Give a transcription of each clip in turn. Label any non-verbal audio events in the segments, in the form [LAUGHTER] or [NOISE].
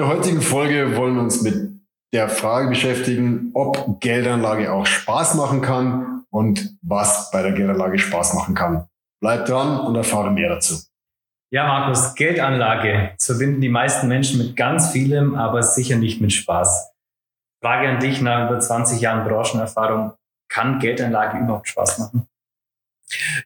der heutigen Folge wollen wir uns mit der Frage beschäftigen, ob Geldanlage auch Spaß machen kann und was bei der Geldanlage Spaß machen kann. Bleibt dran und erfahre mehr dazu. Ja, Markus, Geldanlage verbinden die meisten Menschen mit ganz vielem, aber sicher nicht mit Spaß. Frage an dich nach über 20 Jahren Branchenerfahrung. Kann Geldanlage überhaupt Spaß machen?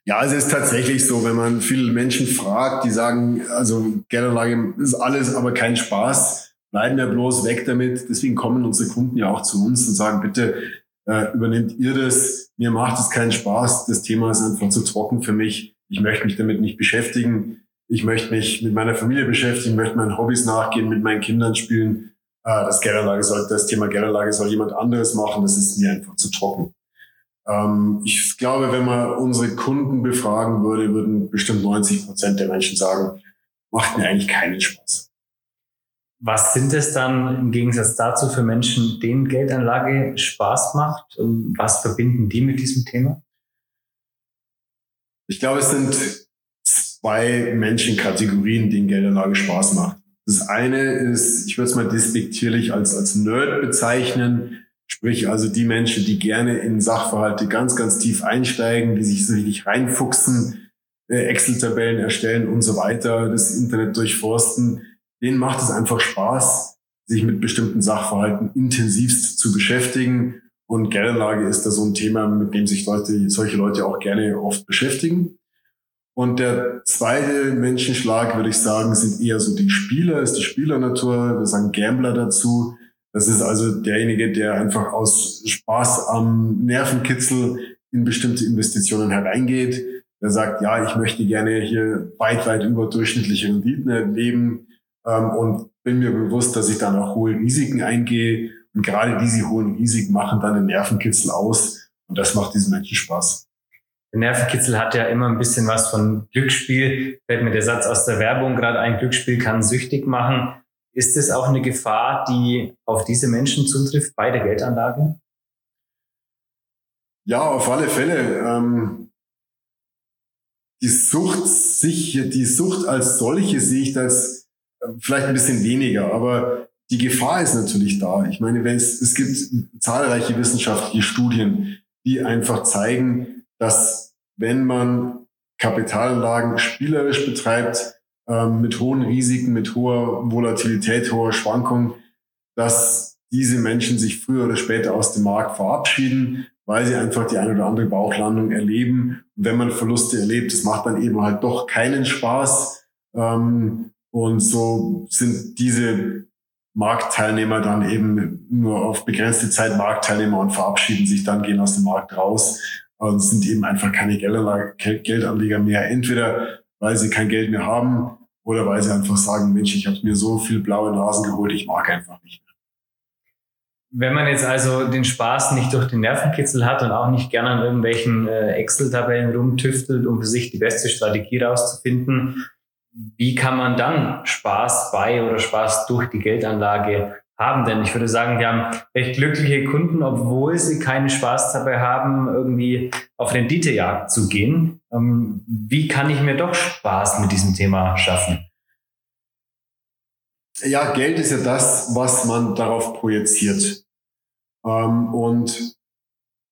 Ja, es ist tatsächlich so, wenn man viele Menschen fragt, die sagen, also Geldanlage ist alles, aber kein Spaß, bleiben wir bloß weg damit. Deswegen kommen unsere Kunden ja auch zu uns und sagen, bitte äh, übernehmt ihr das. Mir macht es keinen Spaß. Das Thema ist einfach zu trocken für mich. Ich möchte mich damit nicht beschäftigen. Ich möchte mich mit meiner Familie beschäftigen, möchte meinen Hobbys nachgehen, mit meinen Kindern spielen. Äh, das soll, das Thema Geldanlage soll jemand anderes machen. Das ist mir einfach zu trocken. Ähm, ich glaube, wenn man unsere Kunden befragen würde, würden bestimmt 90 Prozent der Menschen sagen, macht mir eigentlich keinen Spaß. Was sind es dann im Gegensatz dazu für Menschen, denen Geldanlage Spaß macht? Was verbinden die mit diesem Thema? Ich glaube, es sind zwei Menschenkategorien, denen Geldanlage Spaß macht. Das eine ist, ich würde es mal despektierlich als, als Nerd bezeichnen, Sprich also die Menschen, die gerne in Sachverhalte ganz, ganz tief einsteigen, die sich so richtig reinfuchsen, äh, Excel-Tabellen erstellen und so weiter, das Internet durchforsten, denen macht es einfach Spaß, sich mit bestimmten Sachverhalten intensivst zu beschäftigen. Und Geldanlage ist da so ein Thema, mit dem sich Leute, solche Leute auch gerne oft beschäftigen. Und der zweite Menschenschlag, würde ich sagen, sind eher so die Spieler, ist die Spielernatur. Wir sagen Gambler dazu das ist also derjenige, der einfach aus Spaß am Nervenkitzel in bestimmte Investitionen hereingeht. Der sagt, ja, ich möchte gerne hier weit, weit überdurchschnittliche Renditen erleben ähm, und bin mir bewusst, dass ich dann auch hohe Risiken eingehe. Und gerade diese hohen Risiken machen dann den Nervenkitzel aus. Und das macht diesen Menschen Spaß. Der Nervenkitzel hat ja immer ein bisschen was von Glücksspiel. Fällt mir der Satz aus der Werbung gerade ein, Glücksspiel kann süchtig machen. Ist es auch eine Gefahr, die auf diese Menschen zutrifft bei der Geldanlage? Ja, auf alle Fälle. Ähm, die Sucht sich, die Sucht als solche sehe ich das äh, vielleicht ein bisschen weniger, aber die Gefahr ist natürlich da. Ich meine, wenn es, es gibt zahlreiche wissenschaftliche Studien, die einfach zeigen, dass wenn man Kapitalanlagen spielerisch betreibt, ähm, mit hohen Risiken, mit hoher Volatilität, hoher Schwankung, dass diese Menschen sich früher oder später aus dem Markt verabschieden, weil sie einfach die eine oder andere Bauchlandung erleben. Und wenn man Verluste erlebt, das macht dann eben halt doch keinen Spaß. Ähm, und so sind diese Marktteilnehmer dann eben nur auf begrenzte Zeit Marktteilnehmer und verabschieden sich dann, gehen aus dem Markt raus und sind eben einfach keine Geldanleger mehr. Entweder weil sie kein Geld mehr haben oder weil sie einfach sagen, Mensch, ich habe mir so viel blaue Nasen geholt, ich mag einfach nicht mehr. Wenn man jetzt also den Spaß nicht durch den Nervenkitzel hat und auch nicht gerne an irgendwelchen äh, Excel-Tabellen rumtüftelt, um für sich die beste Strategie rauszufinden, wie kann man dann Spaß bei oder Spaß durch die Geldanlage haben. Denn ich würde sagen, wir haben recht glückliche Kunden, obwohl sie keinen Spaß dabei haben, irgendwie auf Renditejagd zu gehen. Ähm, wie kann ich mir doch Spaß mit diesem Thema schaffen? Ja, Geld ist ja das, was man darauf projiziert. Ähm, und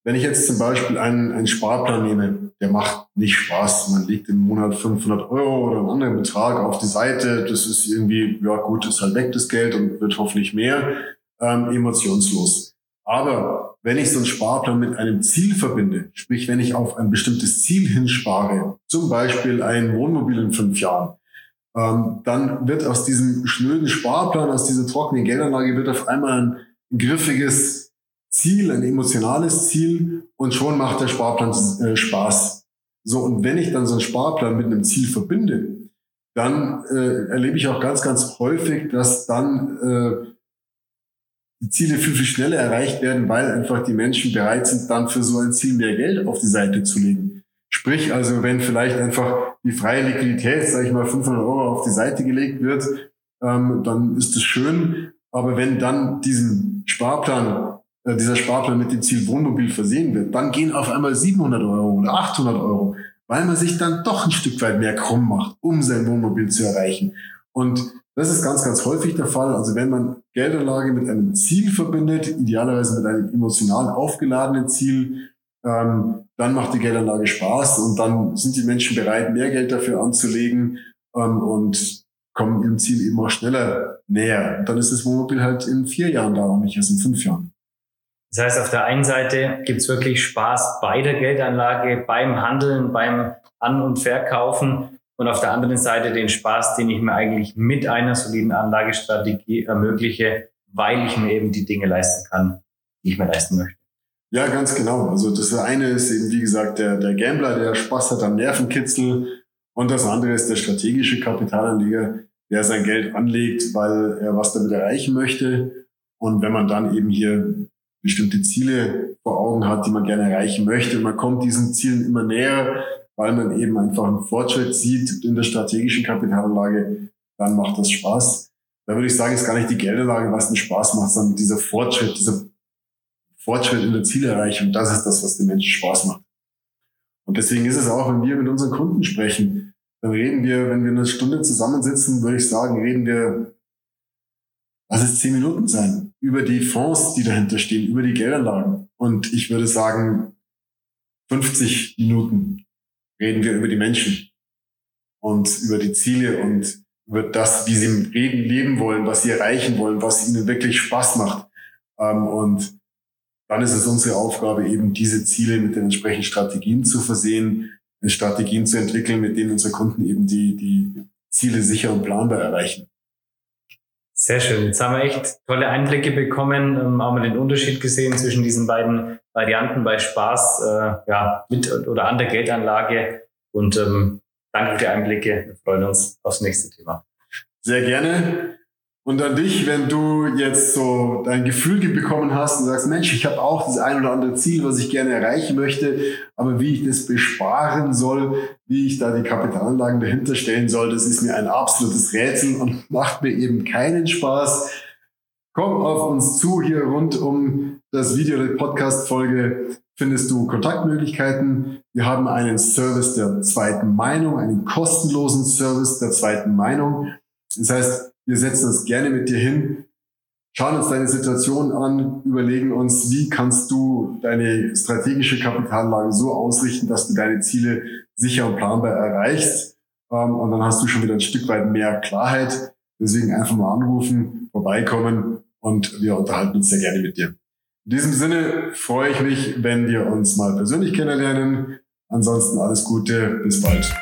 wenn ich jetzt zum Beispiel einen, einen Sparplan nehme, der macht nicht Spaß. Man legt im Monat 500 Euro oder einen anderen Betrag auf die Seite. Das ist irgendwie, ja gut, ist halt weg das Geld und wird hoffentlich mehr, ähm, emotionslos. Aber wenn ich so einen Sparplan mit einem Ziel verbinde, sprich wenn ich auf ein bestimmtes Ziel hinspare, zum Beispiel ein Wohnmobil in fünf Jahren, ähm, dann wird aus diesem schnöden Sparplan, aus dieser trockenen Geldanlage wird auf einmal ein griffiges Ziel, ein emotionales Ziel und schon macht der Sparplan äh, Spaß. So, und wenn ich dann so einen Sparplan mit einem Ziel verbinde, dann äh, erlebe ich auch ganz, ganz häufig, dass dann äh, die Ziele viel, viel schneller erreicht werden, weil einfach die Menschen bereit sind, dann für so ein Ziel mehr Geld auf die Seite zu legen. Sprich also, wenn vielleicht einfach die freie Liquidität, sage ich mal, 500 Euro auf die Seite gelegt wird, ähm, dann ist es schön. Aber wenn dann diesen Sparplan äh, dieser Sparplan mit dem Ziel Wohnmobil versehen wird, dann gehen auf einmal 700 Euro oder 800 Euro, weil man sich dann doch ein Stück weit mehr krumm macht, um sein Wohnmobil zu erreichen. Und Das ist ganz, ganz häufig der Fall. Also wenn man Geldanlage mit einem Ziel verbindet, idealerweise mit einem emotional aufgeladenen Ziel, ähm, dann macht die Geldanlage Spaß und dann sind die Menschen bereit, mehr Geld dafür anzulegen ähm, und kommen ihrem Ziel eben auch schneller näher. Und dann ist das Wohnmobil halt in vier Jahren da und nicht erst in fünf Jahren. Das heißt, auf der einen Seite gibt es wirklich Spaß bei der Geldanlage, beim Handeln, beim An- und Verkaufen und auf der anderen Seite den Spaß, den ich mir eigentlich mit einer soliden Anlagestrategie ermögliche, weil ich mir eben die Dinge leisten kann, die ich mir leisten möchte. Ja, ganz genau. Also das eine ist eben, wie gesagt, der, der Gambler, der Spaß hat am Nervenkitzel. Und das andere ist der strategische Kapitalanleger, der sein Geld anlegt, weil er was damit erreichen möchte. Und wenn man dann eben hier bestimmte Ziele vor Augen hat, die man gerne erreichen möchte. Und man kommt diesen Zielen immer näher, weil man eben einfach einen Fortschritt sieht in der strategischen Kapitalanlage, dann macht das Spaß. Da würde ich sagen, ist gar nicht die Geldanlage, was den Spaß macht, sondern dieser Fortschritt, dieser Fortschritt in der Zielerreichung, das ist das, was den Menschen Spaß macht. Und deswegen ist es auch, wenn wir mit unseren Kunden sprechen, dann reden wir, wenn wir eine Stunde zusammensitzen, würde ich sagen, reden wir, lass es zehn Minuten sein, über die Fonds, die dahinter stehen, über die Geldanlagen. Und ich würde sagen, 50 Minuten reden wir über die Menschen und über die Ziele und über das, wie sie reden, leben wollen, was sie erreichen wollen, was ihnen wirklich Spaß macht. Ähm, und dann ist es unsere Aufgabe, eben diese Ziele mit den entsprechenden Strategien zu versehen, Strategien zu entwickeln, mit denen unsere Kunden eben die, die Ziele sicher und planbar erreichen. Sehr schön. Jetzt haben wir echt tolle Einblicke bekommen, ähm, haben wir den Unterschied gesehen zwischen diesen beiden Varianten bei Spaß, äh, ja, mit oder an der Geldanlage. Und ähm, danke für die Einblicke. Wir freuen uns aufs nächste Thema. Sehr gerne. Und an dich, wenn du jetzt so dein Gefühl bekommen hast und sagst, Mensch, ich habe auch das ein oder andere Ziel, was ich gerne erreichen möchte, aber wie ich das besparen soll, wie ich da die Kapitalanlagen dahinter stellen soll, das ist mir ein absolutes Rätsel und [LAUGHS] macht mir eben keinen Spaß. Komm auf uns zu hier rund um das Video der Podcast-Folge findest du Kontaktmöglichkeiten. Wir haben einen Service der zweiten Meinung, einen kostenlosen Service der zweiten Meinung. Das heißt, wir setzen uns gerne mit dir hin, schauen uns deine Situation an, überlegen uns, wie kannst du deine strategische Kapitallage so ausrichten, dass du deine Ziele sicher und planbar erreichst. Ähm, und dann hast du schon wieder ein Stück weit mehr Klarheit. Deswegen einfach mal anrufen, vorbeikommen und wir unterhalten uns sehr gerne mit dir. In diesem Sinne freue ich mich, wenn wir uns mal persönlich kennenlernen. Ansonsten alles Gute, bis bald.